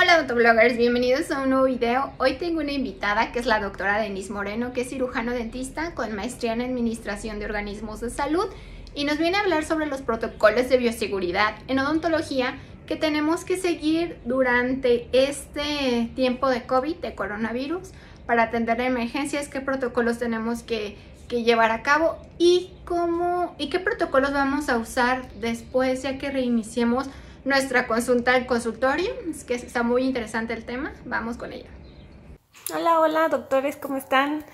Hola autobloggers, bienvenidos a un nuevo video. Hoy tengo una invitada que es la doctora Denise Moreno, que es cirujano dentista con maestría en Administración de Organismos de Salud y nos viene a hablar sobre los protocolos de bioseguridad en odontología que tenemos que seguir durante este tiempo de COVID, de coronavirus, para atender emergencias, qué protocolos tenemos que, que llevar a cabo y cómo y qué protocolos vamos a usar después ya que reiniciemos nuestra consulta al consultorio. Es que está muy interesante el tema. Vamos con ella. Hola, hola, doctores, ¿cómo están?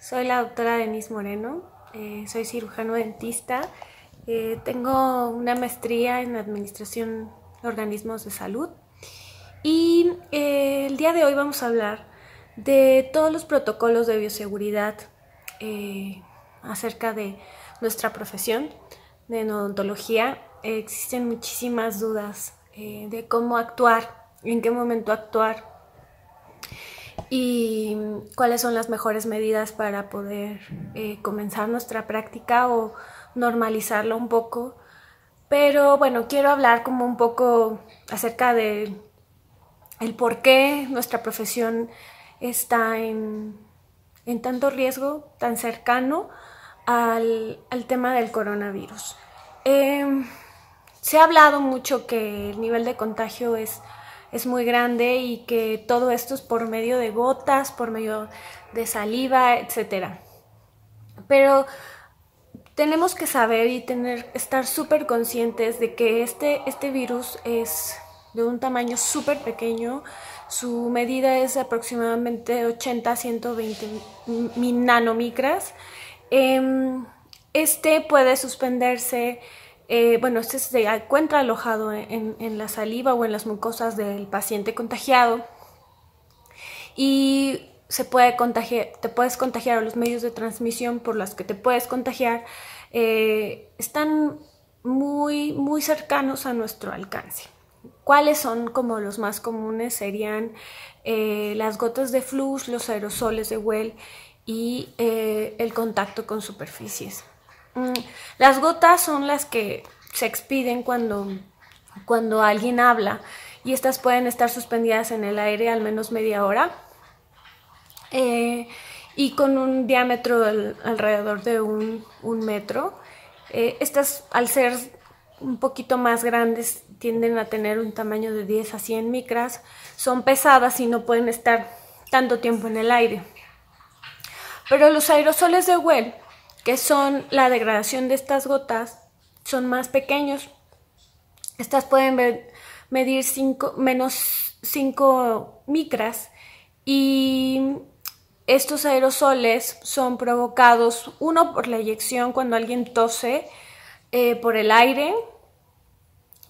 Soy la doctora Denise Moreno, eh, soy cirujano dentista, eh, tengo una maestría en administración de organismos de salud y eh, el día de hoy vamos a hablar de todos los protocolos de bioseguridad acerca de nuestra profesión de odontología existen muchísimas dudas eh, de cómo actuar, en qué momento actuar y cuáles son las mejores medidas para poder eh, comenzar nuestra práctica o normalizarlo un poco. Pero bueno, quiero hablar como un poco acerca de el por qué nuestra profesión está en, tanto riesgo, tan cercano al, tema del coronavirus. Em, se ha hablado mucho que el nivel de contagio es, es muy grande y que todo esto es por medio de gotas, por medio de saliva, etc. Pero tenemos que saber y tener, estar súper conscientes de que este, este virus es de un tamaño súper pequeño. Su medida es aproximadamente 80 a 120 nanomicras. Este puede suspenderse eh, bueno, este se encuentra alojado en, la saliva o en las mucosas del paciente contagiado y se puede contagiar, te puedes contagiar a los medios de transmisión por los que te puedes contagiar, eh, están muy, muy cercanos a nuestro alcance. ¿Cuáles son como los más comunes? Serían eh, las gotas de flux, los aerosoles de Well y el contacto con superficies. Mm, las gotas son las que se expiden cuando, cuando alguien habla y estas pueden estar suspendidas en el aire al menos media hora eh, y con un diámetro alrededor de un, metro. Eh, estas al ser un poquito más grandes tienden a tener un tamaño de 10 a 100 micras, son pesadas y no pueden estar tanto tiempo en el aire. Pero los aerosoles de Well que son la degradación de estas gotas, son más pequeños. Estas pueden medir menos 5 micras y estos aerosoles son provocados, uno por la eyección cuando alguien tose eh, por el aire,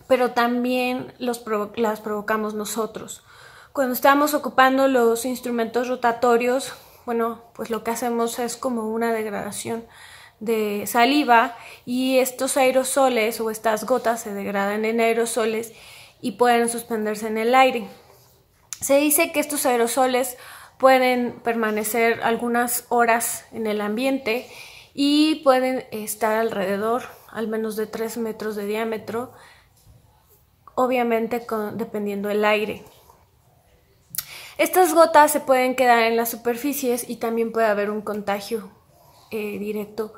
pero también los las provocamos nosotros. Cuando estamos ocupando los instrumentos rotatorios, bueno, pues lo que hacemos es como una degradación de saliva y estos aerosoles o estas gotas se degradan en aerosoles y pueden suspenderse en el aire. Se dice que estos aerosoles pueden permanecer algunas horas en el ambiente y pueden estar alrededor al menos de 3 metros de diámetro, obviamente dependiendo del aire. Estas gotas se pueden quedar en las superficies y también puede haber un contagio eh, directo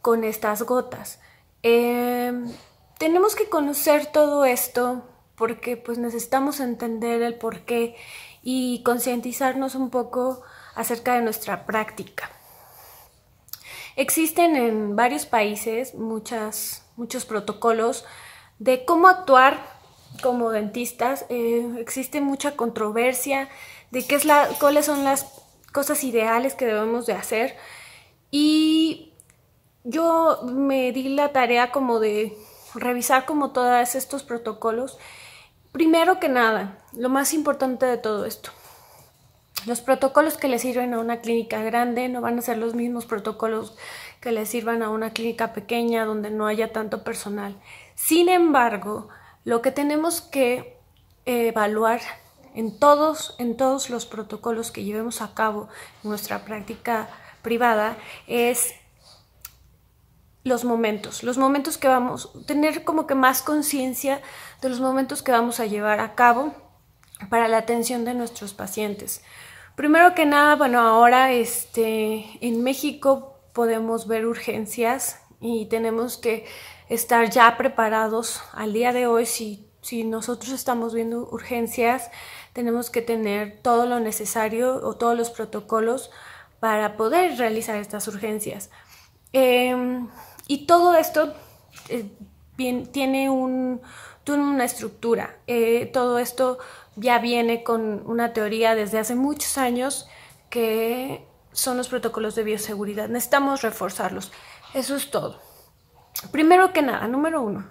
con estas gotas. Em, tenemos que conocer todo esto porque pues necesitamos entender el porqué y concientizarnos un poco acerca de nuestra práctica. Existen en varios países muchos protocolos de cómo actuar como dentistas eh, existe mucha controversia de qué es la, cuáles son las cosas ideales que debemos de hacer y yo me di la tarea como de revisar como todos estos protocolos. Primero que nada, lo más importante de todo esto, los protocolos que le sirven a una clínica grande no van a ser los mismos protocolos que le sirvan a una clínica pequeña donde no haya tanto personal. Sin embargo, lo que tenemos que evaluar en todos, en todos los protocolos que llevemos a cabo en nuestra práctica privada es los momentos, los momentos que vamos, tener como que más conciencia de los momentos que vamos a llevar a cabo para la atención de nuestros pacientes. Primero que nada, bueno, ahora este, en México podemos ver urgencias y tenemos que estar ya preparados al día de hoy. Si, si nosotros estamos viendo urgencias, tenemos que tener todo lo necesario o todos los protocolos para poder realizar estas urgencias. Em, y todo esto eh, tiene un, una estructura. Eh, todo esto ya viene con una teoría desde hace muchos años que son los protocolos de bioseguridad. Necesitamos reforzarlos. Eso es todo. Primero que nada, número uno,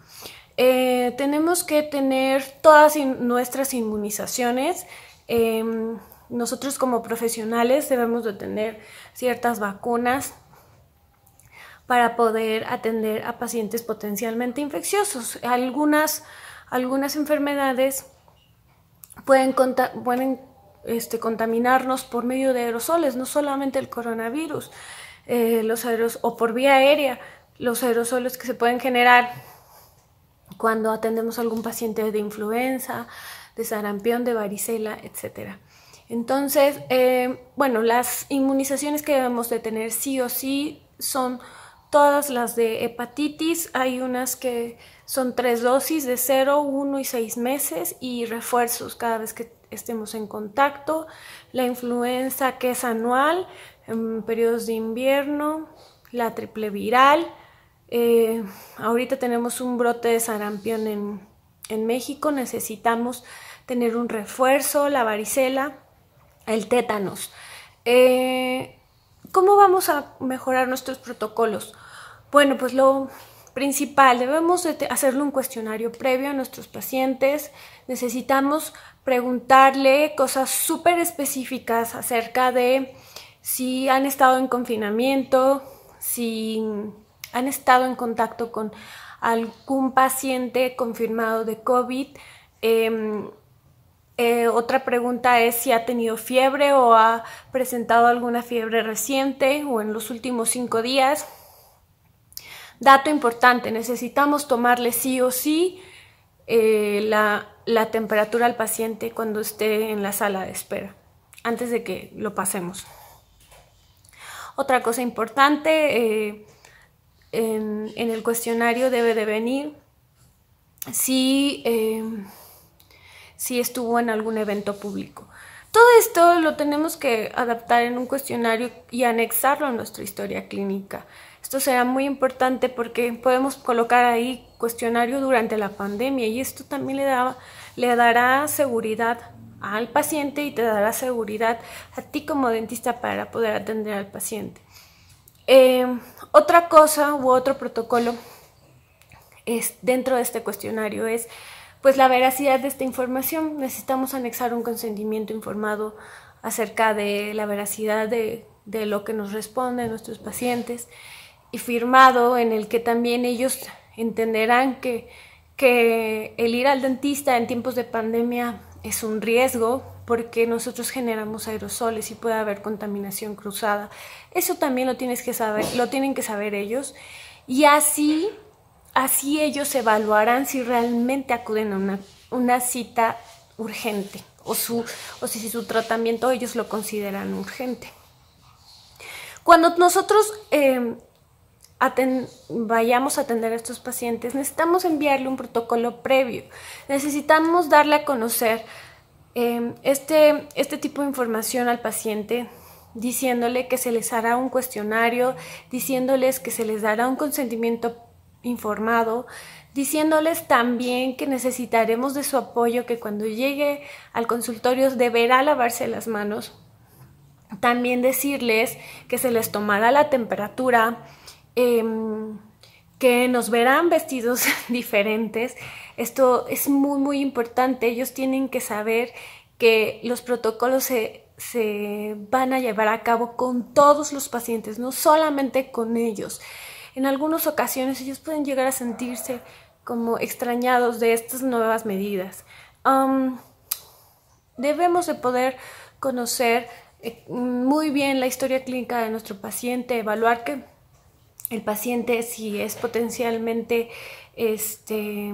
eh, tenemos que tener todas nuestras inmunizaciones. Em, nosotros como profesionales debemos de tener ciertas vacunas para poder atender a pacientes potencialmente infecciosos. Algunas, algunas enfermedades pueden, este, contaminarnos por medio de aerosoles, no solamente el coronavirus, eh, los aeros o por vía aérea, los aerosoles que se pueden generar cuando atendemos a algún paciente de influenza, de sarampión, de varicela, etc. Entonces, eh, bueno, las inmunizaciones que debemos de tener sí o sí son todas las de hepatitis. Hay unas que son tres dosis de 0, 1 y 6 meses y refuerzos cada vez que estemos en contacto. La influenza que es anual en periodos de invierno, la triple viral. Eh, ahorita tenemos un brote de sarampión en, en México, necesitamos tener un refuerzo, la varicela el tétanos. Eh, ¿Cómo vamos a mejorar nuestros protocolos? Bueno, pues lo principal, debemos hacerle un cuestionario previo a nuestros pacientes. Necesitamos preguntarle cosas súper específicas acerca de si han estado en confinamiento, si han estado en contacto con algún paciente confirmado de COVID. Em, eh, otra pregunta es si ha tenido fiebre o ha presentado alguna fiebre reciente o en los últimos cinco días. Dato importante, necesitamos tomarle sí o sí eh, la, temperatura al paciente cuando esté en la sala de espera, antes de que lo pasemos. Otra cosa importante, eh, en, en, el cuestionario debe de venir si si estuvo en algún evento público. Todo esto lo tenemos que adaptar en un cuestionario y anexarlo a nuestra historia clínica. Esto será muy importante porque podemos colocar ahí cuestionario durante la pandemia y esto también le, le dará seguridad al paciente y te dará seguridad a ti como dentista para poder atender al paciente. Eh, otra cosa u otro protocolo es dentro de este cuestionario es pues la veracidad de esta información. Necesitamos anexar un consentimiento informado acerca de la veracidad de, lo que nos responden nuestros pacientes y firmado en el que también ellos entenderán que, que el ir al dentista en tiempos de pandemia es un riesgo porque nosotros generamos aerosoles y puede haber contaminación cruzada. Eso también lo tienes que saber, lo tienen que saber ellos y así Así ellos evaluarán si realmente acuden a una, cita urgente o, su, o si, su tratamiento ellos lo consideran urgente. Cuando nosotros vayamos a atender a estos pacientes, necesitamos enviarle un protocolo previo. Necesitamos darle a conocer em, este, este tipo de información al paciente diciéndole que se les hará un cuestionario, diciéndoles que se les dará un consentimiento informado, diciéndoles también que necesitaremos de su apoyo, que cuando llegue al consultorio deberá lavarse las manos. También decirles que se les tomará la temperatura, em, que nos verán vestidos diferentes. Esto es muy, muy importante. Ellos tienen que saber que los protocolos se, se van a llevar a cabo con todos los pacientes, no solamente con ellos en algunas ocasiones ellos pueden llegar a sentirse como extrañados de estas nuevas medidas. debemos de poder conocer eh, muy bien la historia clínica de nuestro paciente, evaluar que el paciente si es potencialmente este,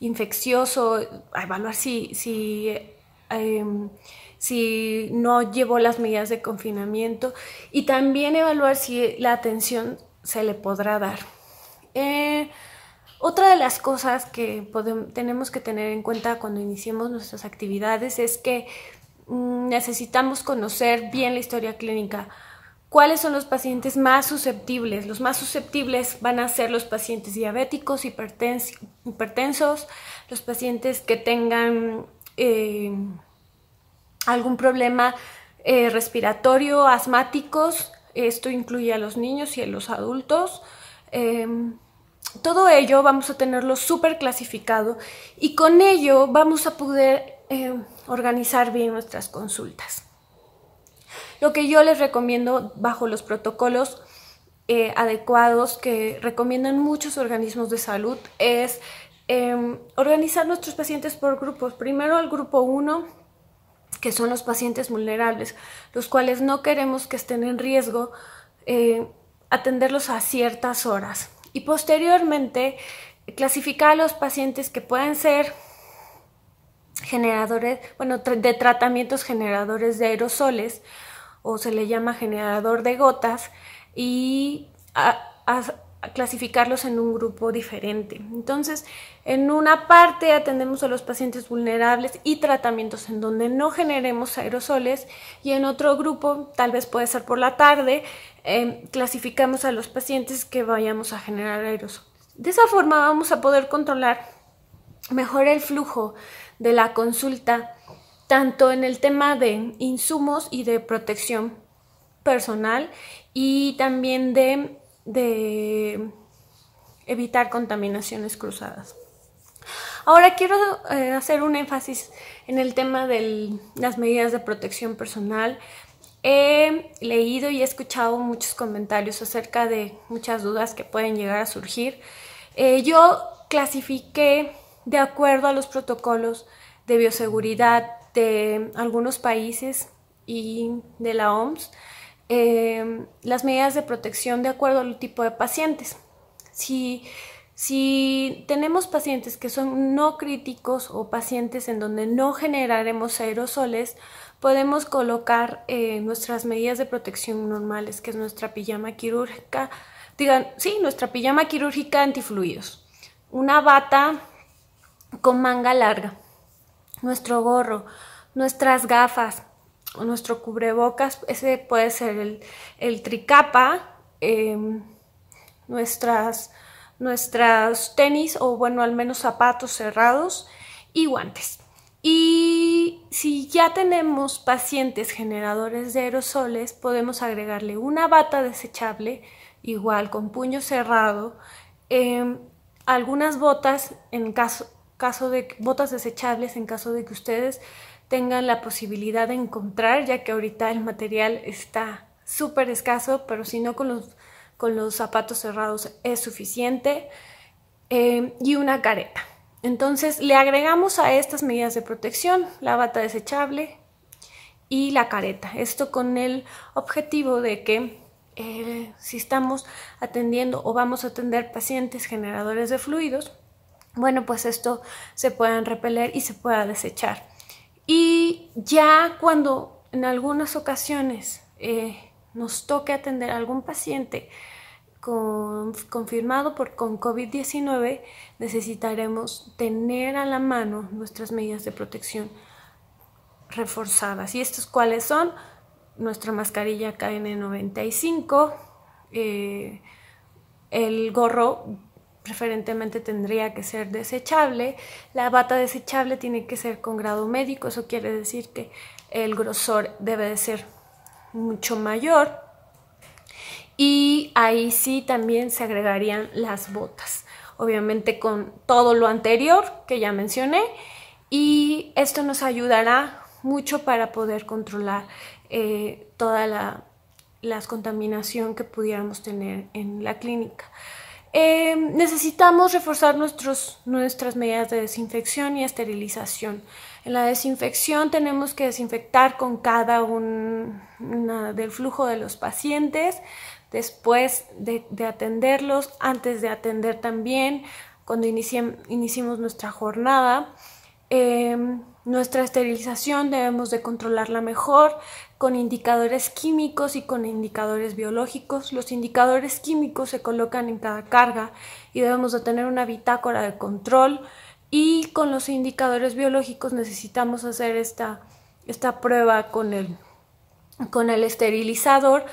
infeccioso, evaluar si, si em, si no llevó las medidas de confinamiento y también evaluar si la atención se le podrá dar. Eh, otra de las cosas que tenemos que tener en cuenta cuando iniciemos nuestras actividades es que mm, necesitamos conocer bien la historia clínica. ¿Cuáles son los pacientes más susceptibles? Los más susceptibles van a ser los pacientes diabéticos, hipertensos, los pacientes que tengan eh, algún problema eh, respiratorio, asmáticos, esto incluye a los niños y a los adultos. Em, todo ello vamos a tenerlo súper clasificado y con ello vamos a poder em, organizar bien nuestras consultas. Lo que yo les recomiendo bajo los protocolos eh, adecuados que recomiendan muchos organismos de salud es em, organizar nuestros pacientes por grupos. Primero el grupo 1, que son los pacientes vulnerables, los cuales no queremos que estén en riesgo, eh, atenderlos a ciertas horas. Y posteriormente, clasificar a los pacientes que pueden ser generadores, bueno, de tratamientos generadores de aerosoles, o se le llama generador de gotas, y clasificarlos en un grupo diferente. Entonces, en una parte atendemos a los pacientes vulnerables y tratamientos en donde no generemos aerosoles y en otro grupo, tal vez puede ser por la tarde, em, clasificamos a los pacientes que vayamos a generar aerosoles. De esa forma vamos a poder controlar mejor el flujo de la consulta, tanto en el tema de insumos y de protección personal y también de de evitar contaminaciones cruzadas. Ahora quiero eh, hacer un énfasis en el tema de las medidas de protección personal. He leído y he escuchado muchos comentarios acerca de muchas dudas que pueden llegar a surgir. Eh, yo clasifiqué de acuerdo a los protocolos de bioseguridad de algunos países y de la OMS Em, las medidas de protección de acuerdo al tipo de pacientes. Si, si tenemos pacientes que son no críticos o pacientes en donde no generaremos aerosoles, podemos colocar eh, nuestras medidas de protección normales, que es nuestra pijama quirúrgica, digan, sí, nuestra pijama quirúrgica antifluidos, una bata con manga larga, nuestro gorro, nuestras gafas, nuestro cubrebocas, ese puede ser el, tricapa, em, nuestras, nuestras tenis o bueno, al menos zapatos cerrados y guantes. Y si ya tenemos pacientes generadores de aerosoles, podemos agregarle una bata desechable, igual con puño cerrado, em, algunas botas en caso, caso de botas desechables en caso de que ustedes tengan la posibilidad de encontrar, ya que ahorita el material está súper escaso, pero si no con los, con los zapatos cerrados es suficiente, eh, y una careta. Entonces le agregamos a estas medidas de protección la bata desechable y la careta. Esto con el objetivo de que eh, si estamos atendiendo o vamos a atender pacientes generadores de fluidos, bueno, pues esto se puedan repeler y se pueda desechar. Y ya cuando en algunas ocasiones eh, nos toque atender a algún paciente confirmado por, con COVID-19, necesitaremos tener a la mano nuestras medidas de protección reforzadas. ¿Y estos cuáles son? Nuestra mascarilla KN95, eh, el gorro preferentemente tendría que ser desechable. La bata desechable tiene que ser con grado médico, eso quiere decir que el grosor debe de ser mucho mayor. Y ahí sí también se agregarían las botas, obviamente con todo lo anterior que ya mencioné. Y esto nos ayudará mucho para poder controlar eh, toda la, la contaminación que pudiéramos tener en la clínica. Em, necesitamos reforzar nuestros, nuestras medidas de desinfección y esterilización. En la desinfección tenemos que desinfectar con cada un del flujo de los pacientes, después de, atenderlos, antes de atender también, cuando iniciemos nuestra jornada. Em, Nuestra esterilización debemos de controlarla mejor con indicadores químicos y con indicadores biológicos. Los indicadores químicos se colocan en cada carga y debemos de tener una bitácora de control y con los indicadores biológicos necesitamos hacer esta, esta prueba con el, con el esterilizador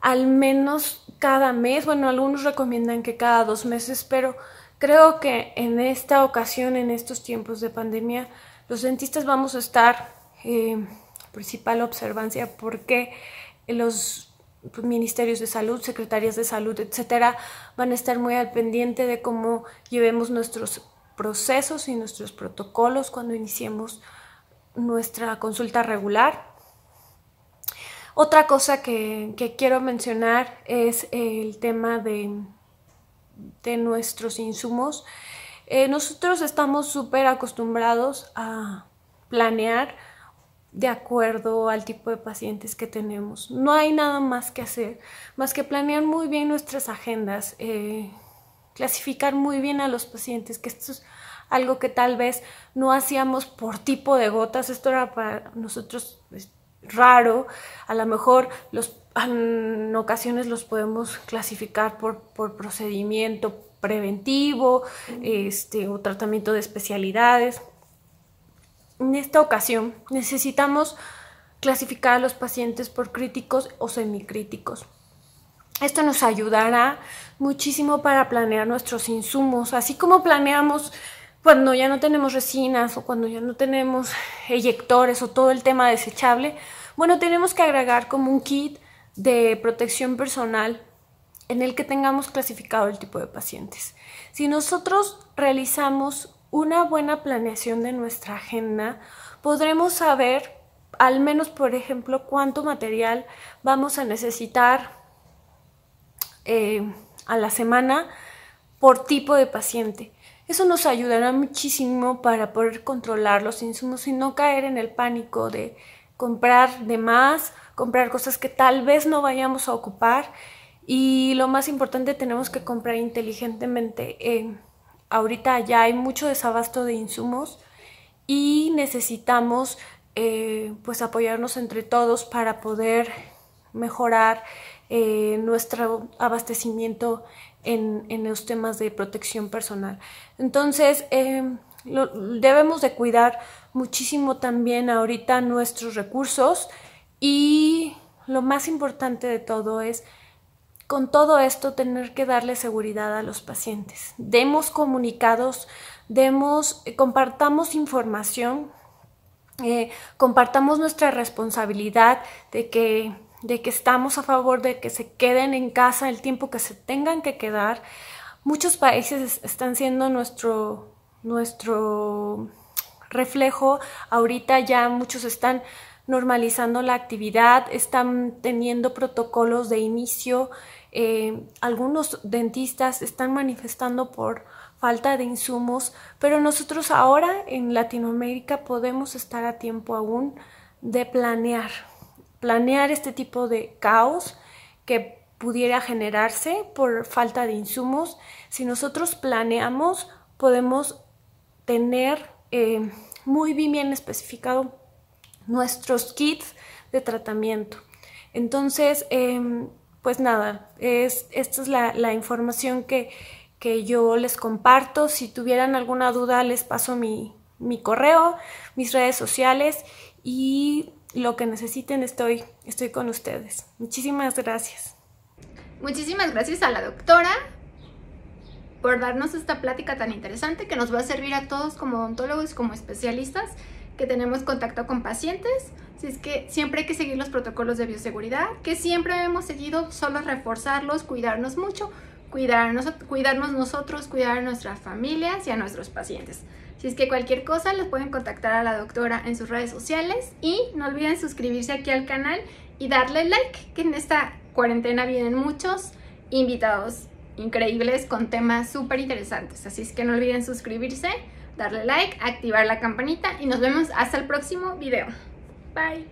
al menos cada mes. Bueno, algunos recomiendan que cada dos meses, pero creo que en esta ocasión, en estos tiempos de pandemia, los dentistas vamos a estar eh, principal observancia porque los ministerios de salud, secretarias de salud, etcétera, van a estar muy al pendiente de cómo llevemos nuestros procesos y nuestros protocolos cuando iniciemos nuestra consulta regular. Otra cosa que, quiero mencionar es el tema de, de nuestros insumos. Eh, nosotros estamos súper acostumbrados a planear de acuerdo al tipo de pacientes que tenemos. No hay nada más que hacer, más que planear muy bien nuestras agendas, eh, clasificar muy bien a los pacientes, que esto es algo que tal vez no hacíamos por tipo de gotas, esto era para nosotros pues, raro, a lo mejor los, en ocasiones los podemos clasificar por, por procedimiento, preventivo este, o tratamiento de especialidades. En esta ocasión necesitamos clasificar a los pacientes por críticos o semicríticos. Esto nos ayudará muchísimo para planear nuestros insumos, así como planeamos cuando ya no tenemos resinas o cuando ya no tenemos eyectores o todo el tema desechable. Bueno, tenemos que agregar como un kit de protección personal en el que tengamos clasificado el tipo de pacientes. Si nosotros realizamos una buena planeación de nuestra agenda, podremos saber al menos, por ejemplo, cuánto material vamos a necesitar eh, a la semana por tipo de paciente. Eso nos ayudará muchísimo para poder controlar los insumos y no caer en el pánico de comprar de más, comprar cosas que tal vez no vayamos a ocupar y lo más importante, tenemos que comprar inteligentemente. Eh, ahorita ya hay mucho desabasto de insumos y necesitamos eh, pues apoyarnos entre todos para poder mejorar eh, nuestro abastecimiento en, en, los temas de protección personal. Entonces, debemos de cuidar muchísimo también ahorita nuestros recursos y lo más importante de todo es con todo esto tener que darle seguridad a los pacientes. Demos comunicados, demos, eh, compartamos información, eh, compartamos nuestra responsabilidad de que, de que estamos a favor de que se queden en casa el tiempo que se tengan que quedar. Muchos países están siendo nuestro, nuestro reflejo. Ahorita ya muchos están normalizando la actividad, están teniendo protocolos de inicio eh, algunos dentistas están manifestando por falta de insumos, pero nosotros ahora en Latinoamérica podemos estar a tiempo aún de planear, planear este tipo de caos que pudiera generarse por falta de insumos. Si nosotros planeamos, podemos tener eh, muy bien especificado nuestros kits de tratamiento. Entonces, em, pues nada, es, esta es la, información que, que, yo les comparto. Si tuvieran alguna duda, les paso mi, mi, correo, mis redes sociales y lo que necesiten estoy, estoy con ustedes. Muchísimas gracias. Muchísimas gracias a la doctora por darnos esta plática tan interesante que nos va a servir a todos como odontólogos, como especialistas que tenemos contacto con pacientes. Así es que siempre hay que seguir los protocolos de bioseguridad, que siempre hemos seguido, solo reforzarlos, cuidarnos mucho, cuidarnos, cuidarnos nosotros, cuidar a nuestras familias y a nuestros pacientes. Si es que cualquier cosa, los pueden contactar a la doctora en sus redes sociales y no olviden suscribirse aquí al canal y darle like, que en esta cuarentena vienen muchos invitados increíbles con temas súper interesantes. Así es que no olviden suscribirse darle like, activar la campanita y nos vemos hasta el próximo video. Bye.